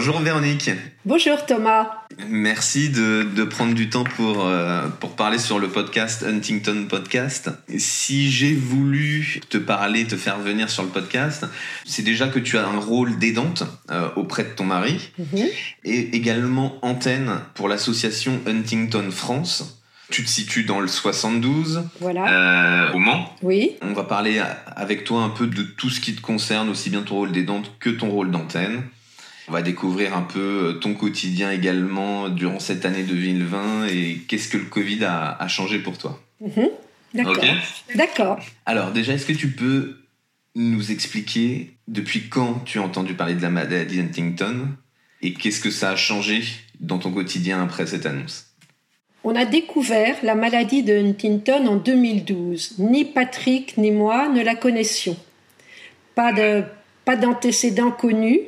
Bonjour Véronique. Bonjour Thomas. Merci de, prendre du temps pour, euh, pour parler sur le podcast Huntington Podcast. Si j'ai voulu te parler, te faire venir sur le podcast, c'est déjà que tu as un rôle d'aidante euh, auprès de ton mari mhm. et également antenne pour l'association Huntington France. Tu te situes dans le 72, voilà. Euh, au Mans. Oui. On va parler avec toi un peu de tout ce qui te concerne, aussi bien ton rôle d'aidante que ton rôle d'antenne. On va découvrir un peu euh, ton quotidien également durant cette année 2020 et qu'est-ce que le Covid a, changé pour toi? Mhm. D'accord. D'accord. Alors déjà, est-ce que tu peux nous expliquer depuis quand tu as entendu parler de la maladie Huntington et qu'est-ce que ça a changé dans ton quotidien après cette annonce? On a découvert la maladie de Huntington en 2012. Ni Patrick ni moi ne la connaissions. Pas de pas d'antécédents connus,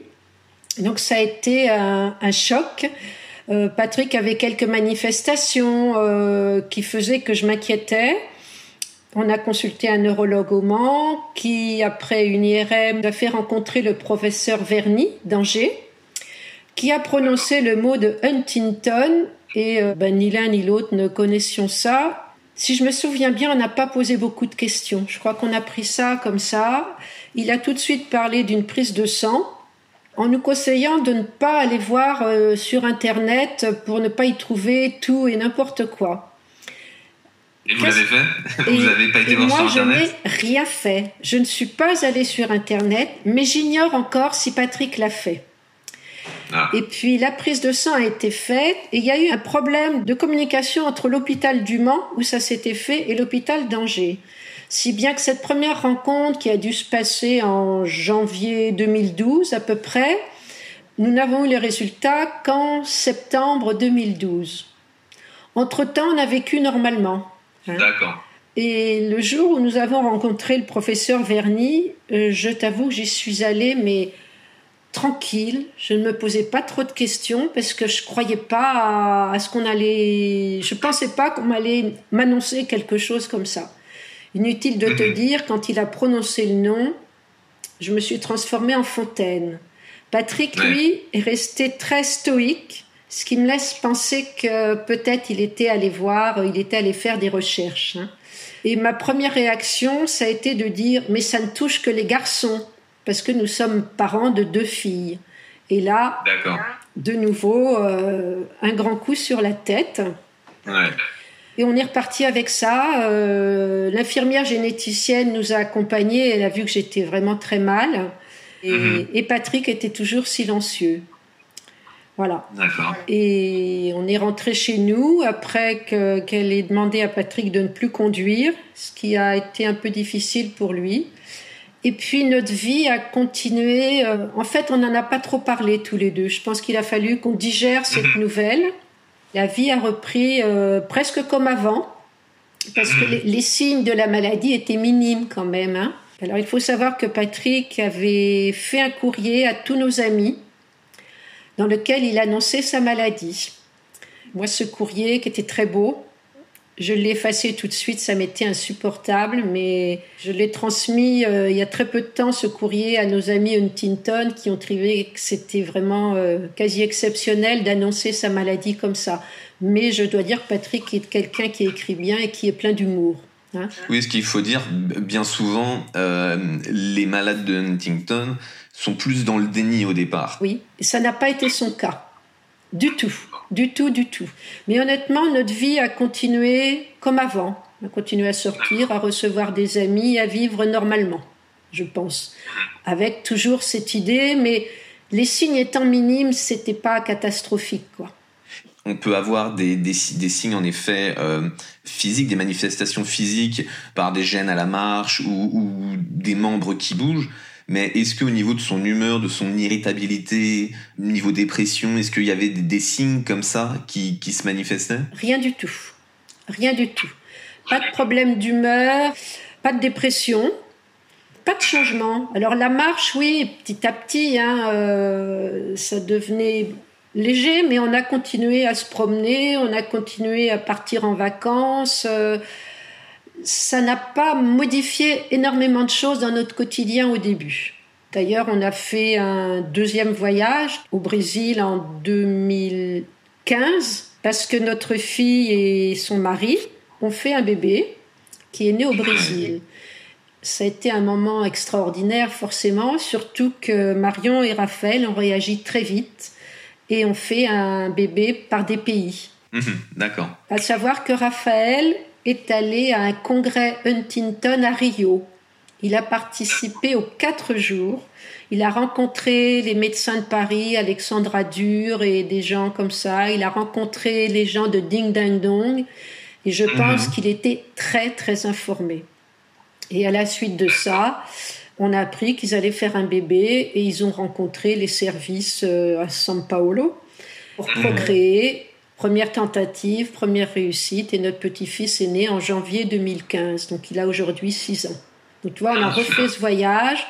donc ça a été un, choc. Euh, Patrick avait quelques manifestations euh, qui faisaient que je m'inquiétais. On a consulté un neurologue au Mans qui, après une IRM, a fait rencontrer le professeur Verny d'Angers, qui a prononcé le mot de Huntington et euh, ben, ni l'un ni l'autre ne connaissions ça. Si je me souviens bien, on n'a pas posé beaucoup de questions. Je crois qu'on a pris ça comme ça. Il a tout de suite parlé d'une prise de sang en nous conseillant de ne pas aller voir euh, sur Internet pour ne pas y trouver tout et n'importe quoi. Et vous l'avez fait? Vous n'avez pas été voir sur Internet? Moi, je n'ai rien fait. Je ne suis pas allée sur Internet, mais j'ignore encore si Patrick l'a fait. Ah. Et puis la prise de sang a été faite et il y a eu un problème de communication entre l'hôpital du Mans où ça s'était fait et l'hôpital d'Angers. Si bien que cette première rencontre qui a dû se passer en janvier 2012 à peu près, nous n'avons eu les résultats qu'en septembre 2012. Entre-temps, on a vécu normalement. Hein. D'accord. Et le jour où nous avons rencontré le professeur Verny, euh, je t'avoue que j'y suis allée, mais tranquille. Je ne me posais pas trop de questions parce que je croyais pas à, à ce qu'on allait. Je pensais pas qu'on allait m'annoncer quelque chose comme ça. Inutile de te mhm. dire, quand il a prononcé le nom, je me suis transformée en fontaine. Patrick, lui, est resté très stoïque, ce qui me laisse penser que peut-être il était allé voir, il était allé faire des recherches. Hein. Et ma première réaction, ça a été de dire, mais ça ne touche que les garçons, parce que nous sommes parents de deux filles. Et là, de nouveau, euh, un grand coup sur la tête. Ouais. Et on est reparti avec ça. Euh, l'infirmière généticienne nous a accompagnés. Elle a vu que j'étais vraiment très mal. Et, mhm. Patrick était toujours silencieux. Voilà. D'accord. Et on est rentré chez nous après qu'elle ait demandé à Patrick de ne plus conduire, ce qui a été un peu difficile pour lui. Et puis notre vie a continué. Euh, en fait, on n'en a pas trop parlé tous les deux. Je pense qu'il a fallu qu'on digère cette mhm. nouvelle. La vie a repris euh, presque comme avant, parce que les, signes de la maladie étaient minimes quand même. Hein. Alors il faut savoir que Patrick avait fait un courrier à tous nos amis dans lequel il annonçait sa maladie. Moi, ce courrier qui était très beau, je l'ai effacé tout de suite, ça m'était insupportable, mais je l'ai transmis euh, il y a très peu de temps, ce courrier, à nos amis Huntington qui ont trouvé que c'était vraiment euh, quasi exceptionnel d'annoncer sa maladie comme ça. Mais je dois dire que Patrick est quelqu'un qui écrit bien et qui est plein d'humour. Hein. oui, ce qu'il faut dire, bien souvent, euh, les malades de Huntington sont plus dans le déni au départ. Oui, et ça n'a pas été son cas. Du tout. Du tout, du tout. Mais honnêtement, notre vie a continué comme avant. On a continué à sortir, à recevoir des amis, à vivre normalement, je pense. Avec toujours cette idée, mais les signes étant minimes, c'était pas catastrophique, quoi. On peut avoir des, des, signes en effet euh, physiques, des manifestations physiques par des gènes à la marche ou, ou des membres qui bougent. Mais est-ce qu'au niveau de son humeur, de son irritabilité, niveau dépression, est-ce qu'il y avait des, signes comme ça qui, se manifestaient? Rien du tout. Rien du tout. Pas de problème d'humeur, pas de dépression, pas de changement. Alors la marche, oui, petit à petit, hein, euh, ça devenait léger, mais on a continué à se promener, on a continué à partir en vacances. Euh, ça n'a pas modifié énormément de choses dans notre quotidien au début. D'ailleurs, on a fait un deuxième voyage au Brésil en 2015 parce que notre fille et son mari ont fait un bébé qui est né au Brésil. Ça a été un moment extraordinaire, forcément, surtout que Marion et Raphaël ont réagi très vite et ont fait un bébé par des pays. Mhm, d'accord. À savoir que Raphaël est allé à un congrès Huntington à Rio. Il a participé aux quatre jours. Il a rencontré les médecins de Paris, Alexandra Dur et des gens comme ça. Il a rencontré les gens de Ding Dang Dong. Et je mhm. pense qu'il était très, très informé. Et à la suite de ça, on a appris qu'ils allaient faire un bébé et ils ont rencontré les services euh, à São Paulo pour mhm. procréer. Première tentative, première réussite, et notre petit-fils est né en janvier 2015, donc il a aujourd'hui 6 ans. Donc tu vois, on a ah, refait ce voyage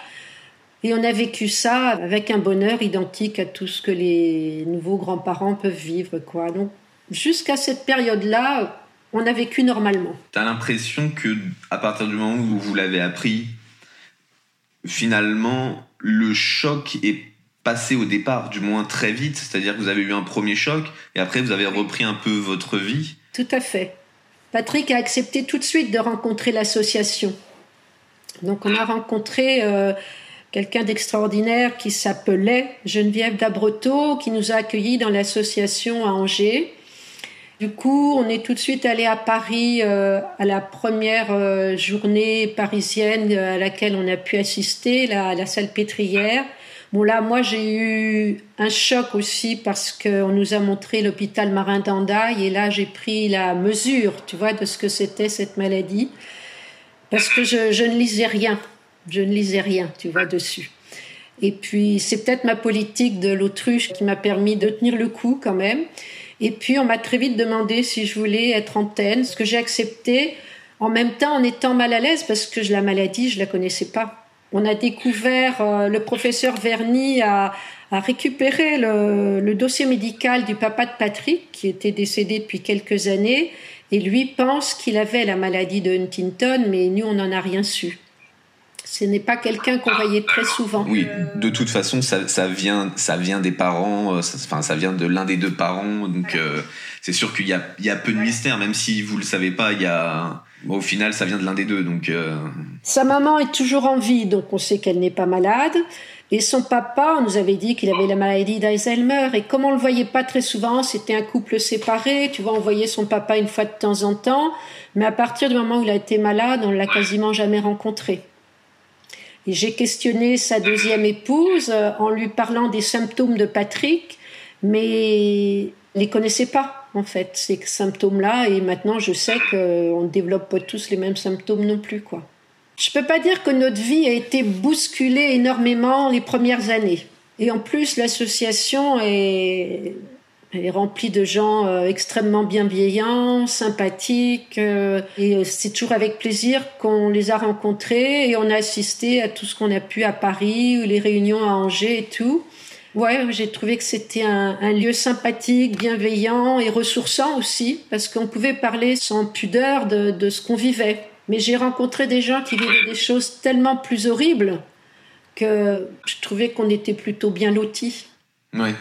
et on a vécu ça avec un bonheur identique à tout ce que les nouveaux grands-parents peuvent vivre, quoi. Donc jusqu'à cette période-là, on a vécu normalement. Tu as l'impression que à partir du moment où vous l'avez appris, finalement, le choc est passé au départ, du moins très vite, c'est-à-dire que vous avez eu un premier choc et après vous avez repris un peu votre vie. Tout à fait. Patrick a accepté tout de suite de rencontrer l'association. Donc on a rencontré euh, quelqu'un d'extraordinaire qui s'appelait Geneviève Dabreteau, qui nous a accueillis dans l'association à Angers. Du coup, on est tout de suite allé à Paris euh, à la première euh, journée parisienne à laquelle on a pu assister, la, la salle pétrière. Bon là, moi j'ai eu un choc aussi parce qu'on nous a montré l'hôpital Marin d'Andaille et là j'ai pris la mesure, tu vois, de ce que c'était cette maladie parce que je, ne lisais rien, je ne lisais rien, tu vois, dessus. Et puis c'est peut-être ma politique de l'autruche qui m'a permis de tenir le coup quand même. Et puis, on m'a très vite demandé si je voulais être antenne, ce que j'ai accepté, en même temps en étant mal à l'aise parce que la maladie, je la connaissais pas. On a découvert, euh, le professeur Verny a, récupéré le, dossier médical du papa de Patrick, qui était décédé depuis quelques années, et lui pense qu'il avait la maladie de Huntington, mais nous, on n'en a rien su ce n'est pas quelqu'un qu'on voyait très souvent. Oui, de toute façon, ça, vient, ça vient des parents, euh, ça, enfin, ça vient de l'un des deux parents, donc euh, c'est sûr qu'il y y a peu de mystère, même si vous le savez pas, il y a, au final, ça vient de l'un des deux, donc. Euh. Sa maman est toujours en vie, donc on sait qu'elle n'est pas malade. Et son papa, on nous avait dit qu'il avait la maladie d'Alzheimer. Et comme on le voyait pas très souvent, c'était un couple séparé. Tu vois, on voyait son papa une fois de temps en temps. Mais à partir du moment où il a été malade, on l'a quasiment jamais rencontré. Et j'ai questionné sa deuxième épouse euh, en lui parlant des symptômes de Patrick, mais elle ne connaissait pas en fait ces symptômes-là. Et maintenant, je sais qu'on ne développe pas tous les mêmes symptômes non plus, quoi. Je peux pas dire que notre vie a été bousculée énormément les premières années. Et en plus, l'association est remplie de gens euh, extrêmement bienveillants, sympathiques. Euh, et c'est toujours avec plaisir qu'on les a rencontrés et on a assisté à tout ce qu'on a pu à Paris, ou les réunions à Angers et tout. Ouais, j'ai trouvé que c'était un, lieu sympathique, bienveillant et ressourçant aussi, parce qu'on pouvait parler sans pudeur de, ce qu'on vivait. Mais j'ai rencontré des gens qui vivaient des choses tellement plus horribles que je trouvais qu'on était plutôt bien lotis. Ouais.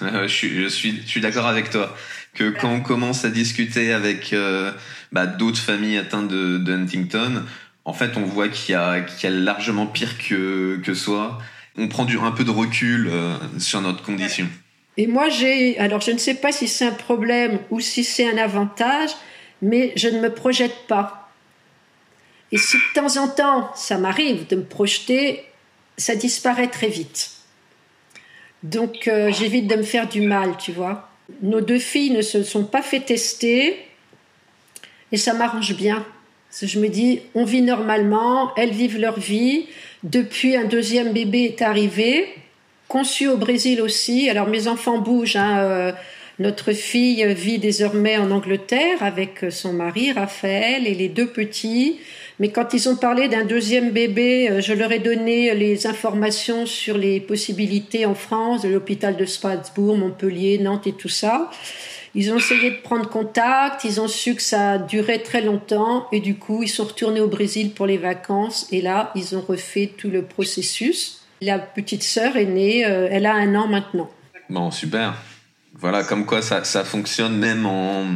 je suis, d'accord avec toi. Que quand on commence à discuter avec euh, bah, d'autres familles atteintes de, Huntington, en fait, on voit qu'il y, a, qu'il y a largement pire que, que soi. On prend du, un peu de recul euh, sur notre condition. Et moi, j'ai, alors je ne sais pas si c'est un problème ou si c'est un avantage, mais je ne me projette pas. Et si de temps en temps, ça m'arrive de me projeter, ça disparaît très vite. Donc euh, j'évite de me faire du mal, tu vois. Nos deux filles ne se sont pas fait tester et ça m'arrange bien. je me dis, on vit normalement, elles vivent leur vie. Depuis, un deuxième bébé est arrivé conçu au Brésil aussi. Alors mes enfants bougent. Hein, euh, notre fille vit désormais en Angleterre avec son mari Raphaël et les deux petits. Mais quand ils ont parlé d'un deuxième bébé, euh, je leur ai donné les informations sur les possibilités en France, l'hôpital de Strasbourg, Montpellier, Nantes et tout ça. Ils ont essayé de prendre contact, ils ont su que ça durait très longtemps et du coup ils sont retournés au Brésil pour les vacances et là ils ont refait tout le processus. La petite sœur est née, euh, elle a un an maintenant. Bon, super. Voilà, comme quoi ça, ça fonctionne même en,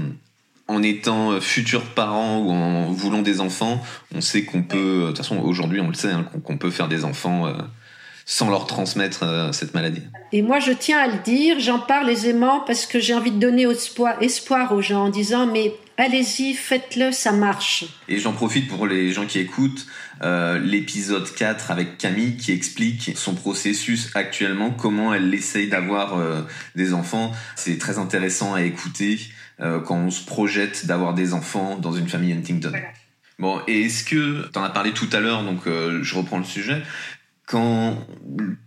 en étant euh, futurs parents ou en voulant des enfants. On sait qu'on peut, de toute façon aujourd'hui on le sait, hein, qu'on peut faire des enfants euh, sans leur transmettre cette maladie. Et moi je tiens à le dire, j'en parle aisément parce que j'ai envie de donner espoir, espoir aux gens en disant mais allez-y, faites-le, ça marche. Et j'en profite pour les gens qui écoutent euh, l'épisode 4 avec Camille qui explique son processus actuellement, comment elle essaye d'avoir euh, des enfants. C'est très intéressant à écouter euh, quand on se projette d'avoir des enfants dans une famille Huntington. Bon, et est-ce que, tu en as parlé tout à l'heure, donc je reprends le sujet, quand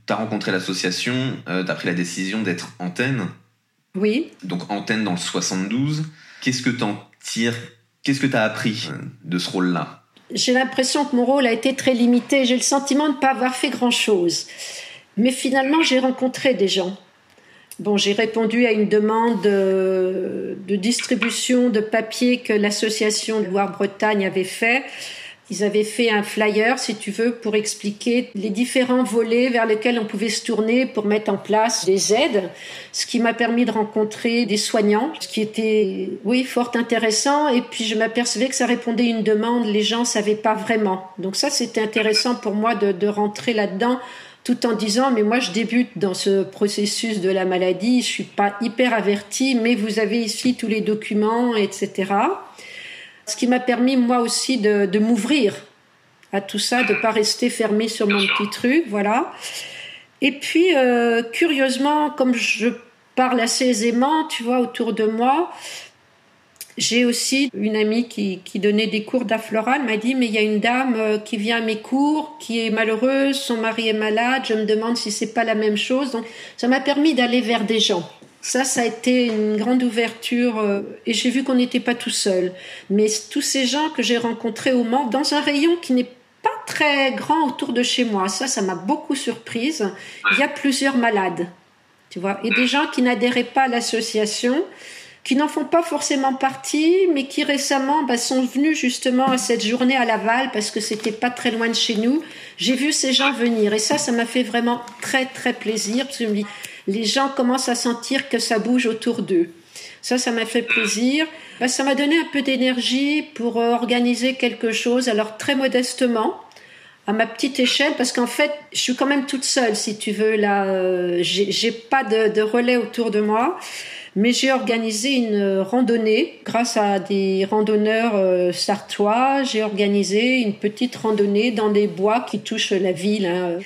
tu as rencontré l'association, tu as pris la décision d'être antenne. Oui. Donc antenne dans le 72. Qu'est-ce que tu en tires? Qu'est-ce que tu as appris de ce rôle-là? J'ai l'impression que mon rôle a été très limité. J'ai le sentiment de ne pas avoir fait grand-chose. Mais finalement, j'ai rencontré des gens. Bon, j'ai répondu à une demande de, de distribution de papier que l'association Loire-Bretagne avait fait. Ils avaient fait un flyer, si tu veux, pour expliquer les différents volets vers lesquels on pouvait se tourner pour mettre en place des aides, ce qui m'a permis de rencontrer des soignants, ce qui était, oui, fort intéressant. Et puis je m'apercevais que ça répondait à une demande, les gens savaient pas vraiment. Donc ça, c'était intéressant pour moi de, de rentrer là-dedans tout en disant mais moi je débute dans ce processus de la maladie, je suis pas hyper avertie, mais vous avez ici tous les documents, etc. Ce qui m'a permis moi aussi de, de m'ouvrir à tout ça, de pas rester fermé sur mon petit truc, voilà. Et puis, euh, curieusement, comme je parle assez aisément, tu vois, autour de moi, j'ai aussi une amie qui, qui donnait des cours d'afloral, m'a dit, mais il y a une dame euh, qui vient à mes cours, qui est malheureuse, son mari est malade, je me demande si c'est pas la même chose. Donc, ça m'a permis d'aller vers des gens. Ça, ça a été une grande ouverture euh, et j'ai vu qu'on n'était pas tout seul. Mais tous ces gens que j'ai rencontrés au Mans, dans un rayon qui n'est pas très grand autour de chez moi, ça, ça m'a beaucoup surprise. Il y a plusieurs malades, tu vois, et des gens qui n'adhéraient pas à l'association, qui n'en font pas forcément partie, mais qui récemment bah, sont venus justement à cette journée à Laval parce que c'était pas très loin de chez nous. J'ai vu ces gens venir et ça, ça m'a fait vraiment très très plaisir parce que je me dis, les gens commencent à sentir que ça bouge autour d'eux. Ça, ça m'a fait plaisir. Bah, ça m'a donné un peu d'énergie pour euh, organiser quelque chose, alors très modestement, à ma petite échelle, parce qu'en fait, je suis quand même toute seule, si tu veux. Là, euh, j'ai pas de, relais autour de moi, mais j'ai organisé une randonnée grâce à des randonneurs euh, sartois. J'ai organisé une petite randonnée dans des bois qui touchent la ville. Hein.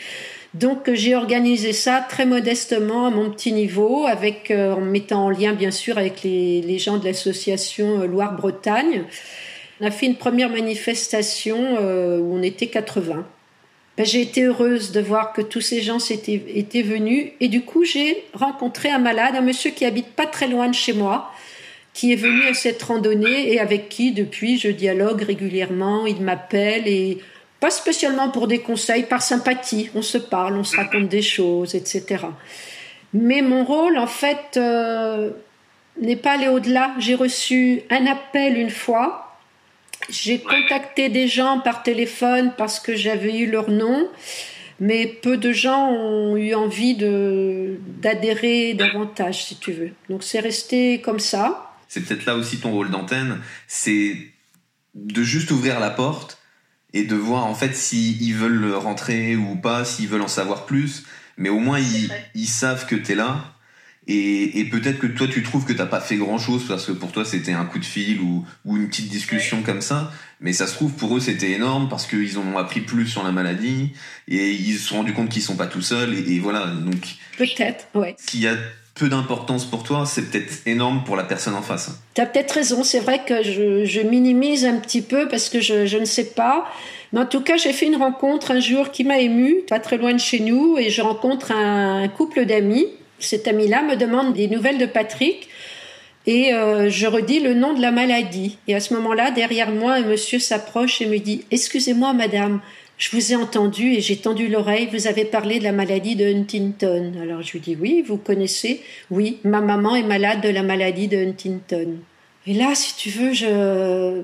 Donc j'ai organisé ça très modestement à mon petit niveau, avec euh, en mettant en lien bien sûr avec les, gens de l'association euh, Loire-Bretagne. On a fait une première manifestation euh, où on était 80. Ben, j'ai été heureuse de voir que tous ces gens étaient, étaient venus et du coup j'ai rencontré un malade, un monsieur qui habite pas très loin de chez moi, qui est venu à cette randonnée et avec qui depuis je dialogue régulièrement, il m'appelle et pas spécialement pour des conseils, par sympathie. On se parle, on se raconte des choses, etc. Mais mon rôle, en fait, euh, n'est pas allé au-delà. J'ai reçu un appel une fois. J'ai contacté des gens par téléphone parce que j'avais eu leur nom. Mais peu de gens ont eu envie d'adhérer davantage, si tu veux. Donc c'est resté comme ça. C'est peut-être là aussi ton rôle d'antenne, c'est de juste ouvrir la porte et de voir en fait s'ils veulent rentrer ou pas, s'ils veulent en savoir plus. Mais au moins, ils, ils savent que tu es là Et, peut-être que toi, tu trouves que t'as pas fait grand-chose parce que pour toi, c'était un coup de fil ou, une petite discussion comme ça. Mais ça se trouve, pour eux, c'était énorme parce qu'ils ont appris plus sur la maladie et ils se sont rendus compte qu'ils sont pas tout seuls. Et, voilà, donc... Peut-être, ouais. S'il y a peu d'importance pour toi, c'est peut-être énorme pour la personne en face. Tu as peut-être raison, c'est vrai que je, minimise un petit peu parce que je, ne sais pas. Mais en tout cas, j'ai fait une rencontre un jour qui m'a émue, pas très loin de chez nous, et je rencontre un couple d'amis cet ami-là me demande des nouvelles de Patrick et euh, je redis le nom de la maladie. Et à ce moment-là, derrière moi, un monsieur s'approche et me dit Excusez-moi, madame, je vous ai entendu et j'ai tendu l'oreille, vous avez parlé de la maladie de Huntington. Alors je lui dis Oui, vous connaissez Oui, ma maman est malade de la maladie de Huntington. Et là, si tu veux, je.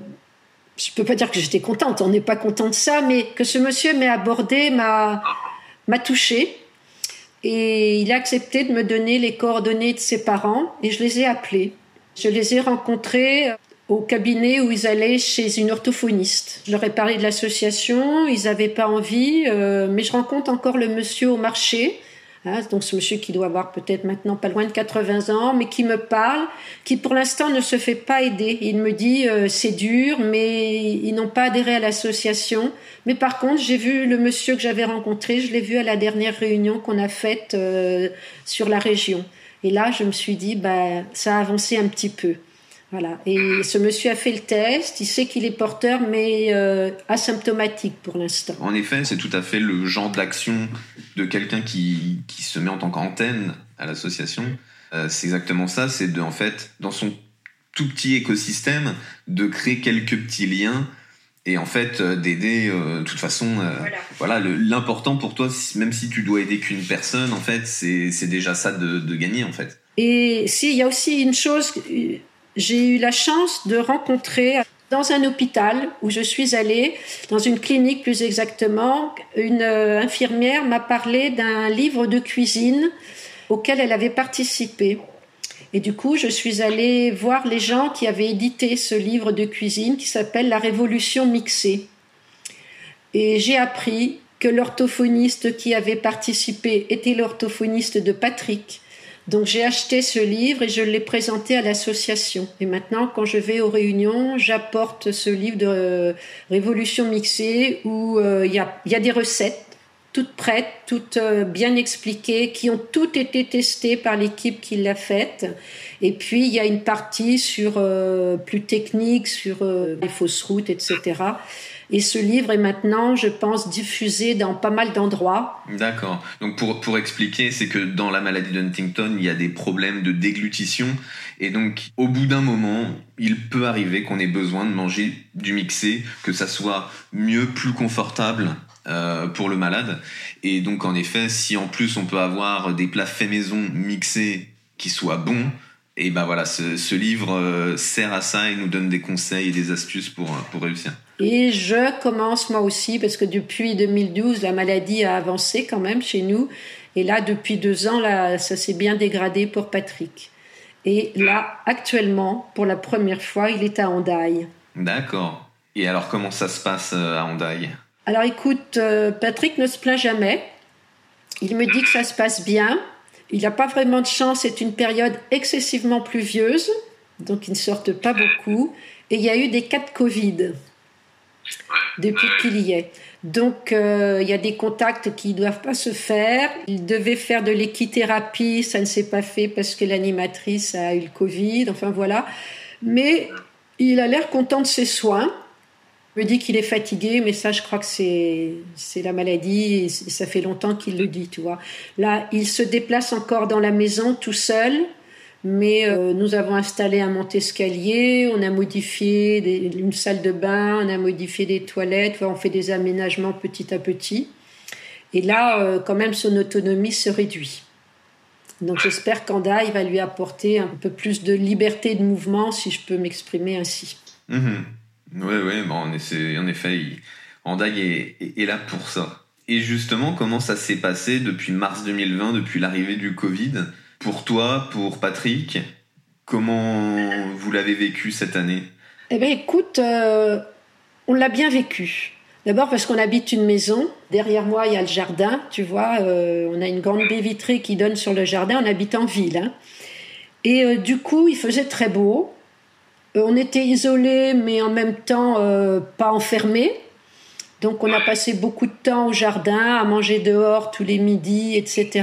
Je peux pas dire que j'étais contente, on n'est pas content de ça, mais que ce monsieur m'ait abordé m'a m'a touchée et il a accepté de me donner les coordonnées de ses parents et je les ai appelés. Je les ai rencontrés au cabinet où ils allaient chez une orthophoniste. Je leur ai parlé de l'association, ils n'avaient pas envie, euh, mais je rencontre encore le monsieur au marché Hein, donc ce monsieur qui doit avoir peut-être maintenant pas loin de 80 ans, mais qui me parle, qui pour l'instant ne se fait pas aider. Il me dit euh, c'est dur, mais ils n'ont pas adhéré à l'association. Mais par contre, j'ai vu le monsieur que j'avais rencontré, je l'ai vu à la dernière réunion qu'on a faite euh, sur la région. Et là, je me suis dit, bah, ça a avancé un petit peu. Voilà. Et ce monsieur a fait le test, il sait qu'il est porteur, mais euh, asymptomatique pour l'instant. En effet, c'est tout à fait le genre d'action de quelqu'un qui, qui, se met en tant qu'antenne à l'association. Euh, c'est exactement ça, c'est de, en fait, dans son tout petit écosystème, de créer quelques petits liens et en fait euh, d'aider de toute façon voilà, l'important pour toi même si tu dois aider qu'une personne en fait c'est déjà ça de, de, gagner en fait et si il y a aussi une chose j'ai eu la chance de rencontrer dans un hôpital où je suis allée, dans une clinique plus exactement, une euh, infirmière m'a parlé d'un livre de cuisine auquel elle avait participé. Et du coup, je suis allée voir les gens qui avaient édité ce livre de cuisine qui s'appelle La Révolution mixée. Et j'ai appris que l'orthophoniste qui avait participé était l'orthophoniste de Patrick, donc j'ai acheté ce livre et je l'ai présenté à l'association. Et maintenant, quand je vais aux réunions, j'apporte ce livre de euh, Révolution mixée où euh, il y, a, des recettes toutes prêtes, toutes euh, bien expliquées, qui ont toutes été testées par l'équipe qui l'a faite. Et puis il y a une partie sur plus technique, sur les fausses routes, etc. Et ce livre est maintenant, je pense, diffusé dans pas mal d'endroits. D'accord. Donc pour, pour expliquer, c'est que dans la maladie d'Huntington, il y a des problèmes de déglutition. Et donc, au bout d'un moment, il peut arriver qu'on ait besoin de manger du mixé, que ça soit mieux, plus confortable euh, pour le malade. Et donc, en effet, si en plus on peut avoir des plats faits maison mixés qui soient bons, et ben voilà, ce, ce livre euh, sert à ça et nous donne des conseils et des astuces pour, pour réussir. Et je commence moi aussi, parce que depuis 2012, la maladie a avancé quand même chez nous. Et là, depuis deux ans, là, ça s'est bien dégradé pour Patrick. Et là, actuellement, pour la première fois, il est à Hendaye. D'accord. Et alors, comment ça se passe euh, à Hendaye? Alors, écoute, euh, Patrick ne se plaint jamais. Il me dit que ça se passe bien. Il n'a pas vraiment de chance, c'est une période excessivement pluvieuse, donc ils ne sortent pas beaucoup. Et il y a eu des cas de Covid depuis qu'il y est. Donc, euh, il y a des contacts qui ne doivent pas se faire. Il devait faire de l'équithérapie, ça ne s'est pas fait parce que l'animatrice a eu le Covid, enfin voilà. Mais il a l'air content de ses soins. Il me dit qu'il est fatigué, mais ça, je crois que c'est, c'est la maladie, et ça fait longtemps qu'il le dit, tu vois. Là, il se déplace encore dans la maison tout seul, mais euh, nous avons installé un monte-escalier, on a modifié une salle de bain, on a modifié des toilettes, on fait des aménagements petit à petit. Et là, euh, quand même, son autonomie se réduit. Donc j'espère qu'Andaï va lui apporter un peu plus de liberté de mouvement, si je peux m'exprimer ainsi. Oui, oui, bon, en effet, en effet est, est là pour ça. Et justement, comment ça s'est passé depuis mars 2020, depuis l'arrivée du Covid pour toi, pour Patrick, comment vous l'avez vécu cette année? Eh bien, écoute, euh, on l'a bien vécu. D'abord parce qu'on habite une maison. Derrière moi, il y a le jardin, tu vois. Euh, on a une grande baie vitrée qui donne sur le jardin. On habite en ville. Hein. Et euh, du coup, il faisait très beau. Euh, on était isolés, mais en même temps pas enfermés. Donc on a passé beaucoup de temps au jardin, à manger dehors tous les midis, etc.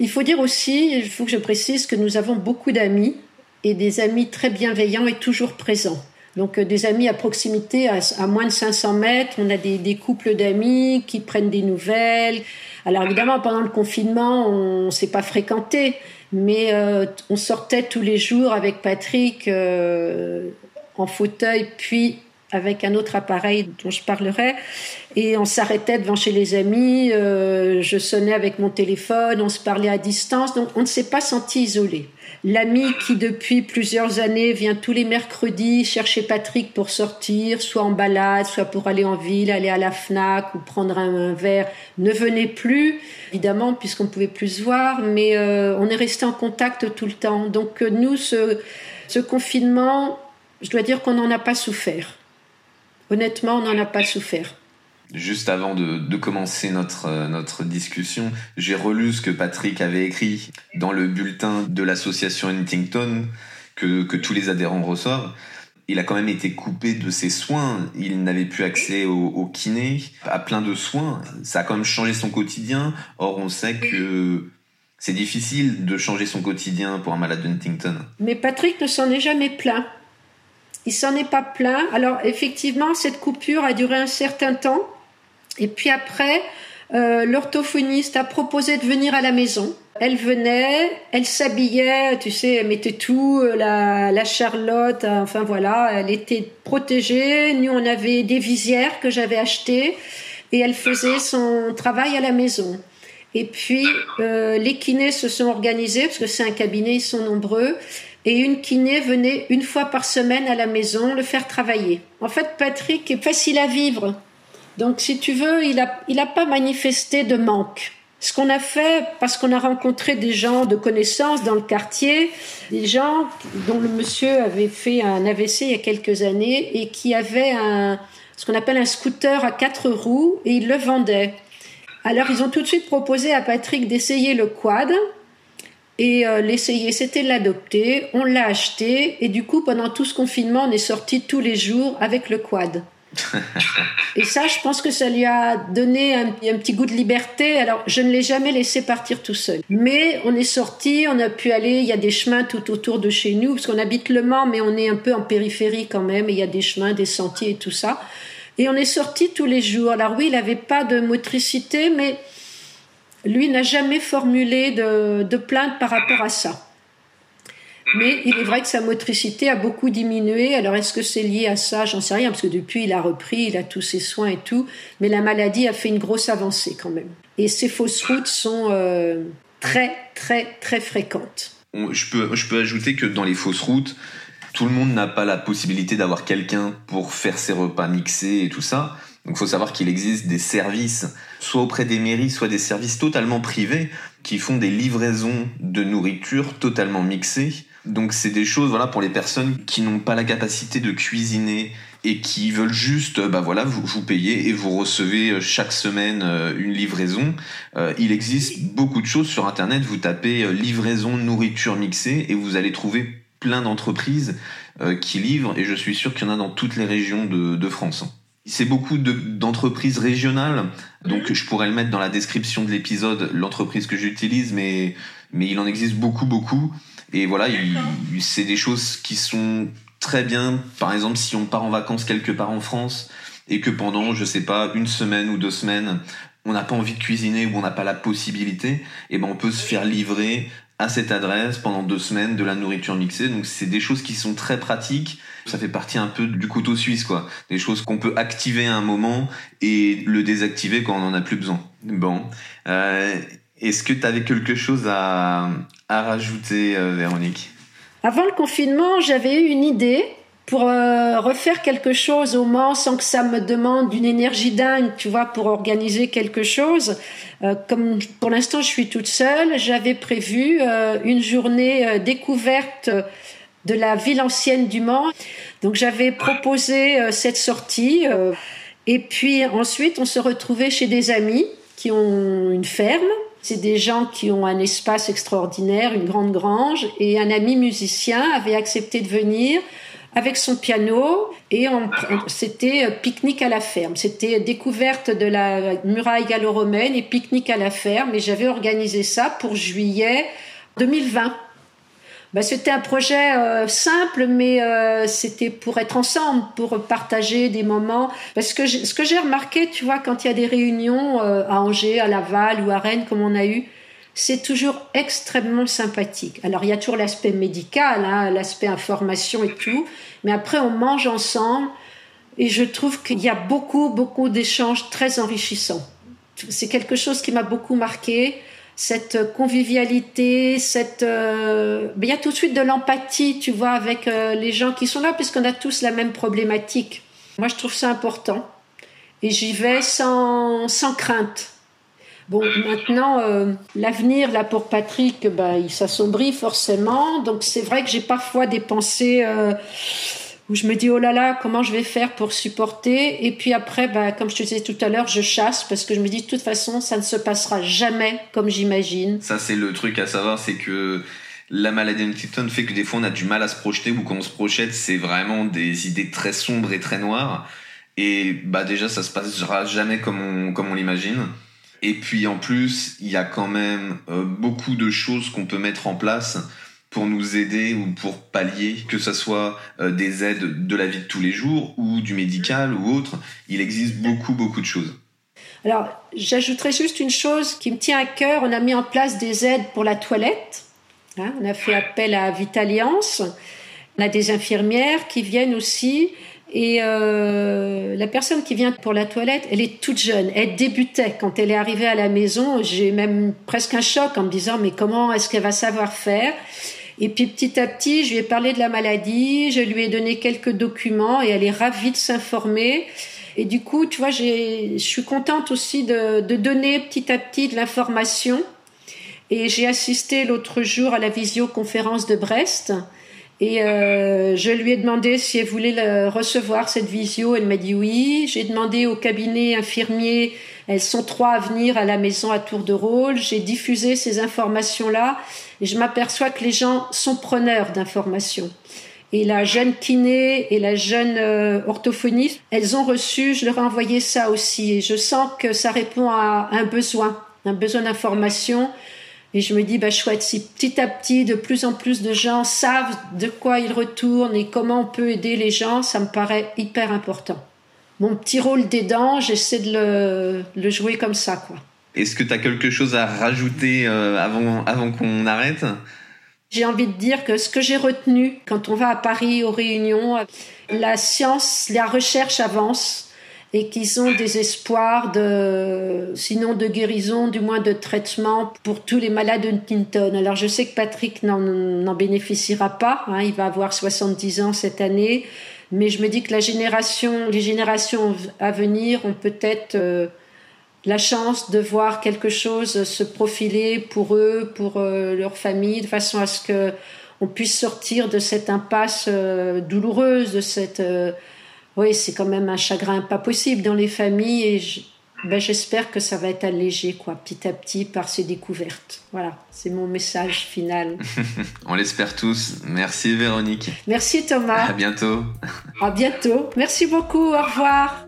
Il faut dire aussi, il faut que je précise que nous avons beaucoup d'amis et des amis très bienveillants et toujours présents. Donc euh, des amis à proximité, à, moins de 500 mètres. On a des, couples d'amis qui prennent des nouvelles. Alors évidemment, pendant le confinement, on ne s'est pas fréquenté, mais euh, on sortait tous les jours avec Patrick euh, en fauteuil, puis avec un autre appareil dont je parlerai. Et on s'arrêtait devant chez les amis, je sonnais avec mon téléphone, on se parlait à distance, donc on ne s'est pas senti isolé. L'ami qui depuis plusieurs années vient tous les mercredis chercher Patrick pour sortir, soit en balade, soit pour aller en ville, aller à la FNAC ou prendre un, verre, ne venait plus, évidemment, puisqu'on ne pouvait plus se voir, mais euh, on est resté en contact tout le temps. Donc euh, nous, ce, ce confinement, je dois dire qu'on n'en a pas souffert. Honnêtement, on n'en a pas souffert. Juste avant de, commencer notre, euh, notre discussion, j'ai relu ce que Patrick avait écrit dans le bulletin de l'association Huntington que, que tous les adhérents reçoivent. Il a quand même été coupé de ses soins. Il n'avait plus accès au, au, kiné, à plein de soins. Ça a quand même changé son quotidien. Or, on sait que c'est difficile de changer son quotidien pour un malade de Huntington. Mais Patrick ne s'en est jamais plaint. Il s'en est pas plaint. Alors effectivement, cette coupure a duré un certain temps. Et puis après, euh, l'orthophoniste a proposé de venir à la maison. Elle venait, elle s'habillait, tu sais, elle mettait tout, euh, la, la Charlotte, euh, enfin voilà, elle était protégée. Nous, on avait des visières que j'avais achetées et elle faisait son travail à la maison. Et puis, les kinés se sont organisés, parce que c'est un cabinet, ils sont nombreux, et une kiné venait une fois par semaine à la maison le faire travailler. En fait, Patrick est facile à vivre. Donc, si tu veux, il n'a il a pas manifesté de manque. Ce qu'on a fait, parce qu'on a rencontré des gens de connaissance dans le quartier, des gens dont le monsieur avait fait un AVC il y a quelques années et qui avait un, ce qu'on appelle un scooter à quatre roues et il le vendait. Alors ils ont tout de suite proposé à Patrick d'essayer le quad et euh, l'essayer, c'était l'adopter. On l'a acheté et du coup pendant tout ce confinement, on est sorti tous les jours avec le quad et ça, je pense que ça lui a donné un, petit goût de liberté. Alors, je ne l'ai jamais laissé partir tout seul. Mais on est sorti, on a pu aller, il y a des chemins tout autour de chez nous, parce qu'on habite Le Mans, mais on est un peu en périphérie quand même, et il y a des chemins, des sentiers et tout ça. Et on est sorti tous les jours. Alors oui, il n'avait pas de motricité, mais lui n'a jamais formulé de plainte par rapport à ça. Mais il est vrai que sa motricité a beaucoup diminué. Alors est-ce que c'est lié à ça? J'en sais rien, parce que depuis il a repris, il a tous ses soins et tout. Mais la maladie a fait une grosse avancée quand même. Et ces fausses routes sont euh, très, très, très fréquentes. Je peux, je peux ajouter que dans les fausses routes, tout le monde n'a pas la possibilité d'avoir quelqu'un pour faire ses repas mixés et tout ça. Donc il faut savoir qu'il existe des services, soit auprès des mairies, soit des services totalement privés, qui font des livraisons de nourriture totalement mixées donc c'est des choses voilà pour les personnes qui n'ont pas la capacité de cuisiner et qui veulent juste bah voilà vous, payez et vous recevez euh, chaque semaine euh, une livraison. Euh, il existe beaucoup de choses sur internet, vous tapez livraison nourriture mixée et vous allez trouver plein d'entreprises qui livrent et je suis sûr qu'il y en a dans toutes les régions de France. C'est beaucoup d'entreprises régionales, donc je pourrais le mettre dans la description de l'épisode, l'entreprise que j'utilise, mais, mais il en existe beaucoup, beaucoup. Et voilà, c'est des choses qui sont très bien. Par exemple, si on part en vacances quelque part en France et que pendant, je sais pas, une semaine ou deux semaines, on n'a pas envie de cuisiner ou on n'a pas la possibilité, et eh ben on peut se faire livrer à cette adresse pendant deux semaines de la nourriture mixée. Donc c'est des choses qui sont très pratiques. Ça fait partie un peu du couteau suisse, quoi. Des choses qu'on peut activer à un moment et le désactiver quand on en a plus besoin. Bon. Euh, est-ce que tu avais quelque chose à, à rajouter, euh, Véronique? Avant le confinement, j'avais eu une idée pour euh, refaire quelque chose au Mans sans que ça me demande une énergie dingue, tu vois, pour organiser quelque chose. Euh, comme pour l'instant je suis toute seule, j'avais prévu une journée découverte de la ville ancienne du Mans. Donc j'avais proposé cette sortie Et puis ensuite, on se retrouvait chez des amis qui ont une ferme. C'est des gens qui ont un espace extraordinaire, une grande grange. Et un ami musicien avait accepté de venir avec son piano et c'était euh, pique-nique à la ferme. C'était découverte de la muraille gallo-romaine et pique-nique à la ferme. Et j'avais organisé ça pour juillet 2020. Ben, c'était un projet euh, simple, mais euh, c'était pour être ensemble, pour partager des moments. Parce que ce que j'ai remarqué, tu vois, quand il y a des réunions à Angers, à Laval ou à Rennes, comme on a eu, c'est toujours extrêmement sympathique. Alors il y a toujours l'aspect médical, hein, l'aspect information et tout, mais après on mange ensemble et je trouve qu'il y a beaucoup, beaucoup d'échanges très enrichissants. C'est quelque chose qui m'a beaucoup marqué, cette convivialité, cette... Euh, il y a tout de suite de l'empathie, tu vois, avec euh, les gens qui sont là, puisqu'on a tous la même problématique. Moi, je trouve ça important. Et j'y vais sans, sans crainte. Bon, maintenant, euh, l'avenir, là, pour Patrick, bah, il s'assombrit forcément. Donc, c'est vrai que j'ai parfois des pensées euh, où je me dis, oh là là, comment je vais faire pour supporter? Et puis après, bah, comme je te disais tout à l'heure, je chasse parce que je me dis, de toute façon, ça ne se passera jamais comme j'imagine. Ça, c'est le truc à savoir, c'est que la maladie Huntington fait que des fois, on a du mal à se projeter ou quand on se projette, c'est vraiment des idées très sombres et très noires. Et bah déjà, ça se passera jamais comme on, comme on l'imagine. Et puis en plus, il y a quand même euh, beaucoup de choses qu'on peut mettre en place pour nous aider ou pour pallier, que ce soit euh, des aides de la vie de tous les jours ou du médical ou autre. Il existe beaucoup, beaucoup de choses. Alors, j'ajouterais juste une chose qui me tient à cœur. On a mis en place des aides pour la toilette. Hein. on a fait appel à Vitaliance. On a des infirmières qui viennent aussi et euh, la personne qui vient pour la toilette, elle est toute jeune. Elle débutait. Quand elle est arrivée à la maison, j'ai même presque un choc en me disant mais comment est-ce qu'elle va savoir faire? Et puis petit à petit, je lui ai parlé de la maladie, je lui ai donné quelques documents et elle est ravie de s'informer. Et du coup, tu vois, je suis contente aussi de, de donner petit à petit de l'information. Et j'ai assisté l'autre jour à la visioconférence de Brest. Et euh, je lui ai demandé si elle voulait recevoir cette visio. Elle m'a dit oui. J'ai demandé au cabinet infirmier. Elles sont trois à venir à la maison à tour de rôle. J'ai diffusé ces informations-là et je m'aperçois que les gens sont preneurs d'informations. Et la jeune kiné et la jeune euh, orthophoniste, elles ont reçu, je leur ai envoyé ça aussi. Et je sens que ça répond à un besoin, un besoin d'information. Et je me dis, bah, chouette, si petit à petit, de plus en plus de gens savent de quoi ils retournent et comment on peut aider les gens, ça me paraît hyper important. Mon petit rôle d'aidant, j'essaie de le, le, jouer comme ça, quoi. Est-ce que tu as quelque chose à rajouter euh, avant, avant qu'on arrête? J'ai envie de dire que ce que j'ai retenu quand on va à Paris aux réunions, la science, la recherche avance et qu'ils ont des espoirs de, sinon de guérison, du moins de traitement pour tous les malades de Huntington. Alors je sais que Patrick n'en bénéficiera pas, hein, il va avoir 70 ans cette année, mais je me dis que les générations à venir ont peut-être euh, la chance de voir quelque chose se profiler pour eux, pour euh, leur famille, de façon à ce que on puisse sortir de cette impasse euh, douloureuse, de cette oui, c'est quand même un chagrin pas possible dans les familles et ben, j'espère que ça va être allégé quoi, petit à petit par ces découvertes. Voilà, c'est mon message final. On l'espère tous. Merci Véronique. Merci Thomas. À bientôt. À bientôt. Merci beaucoup. Au revoir.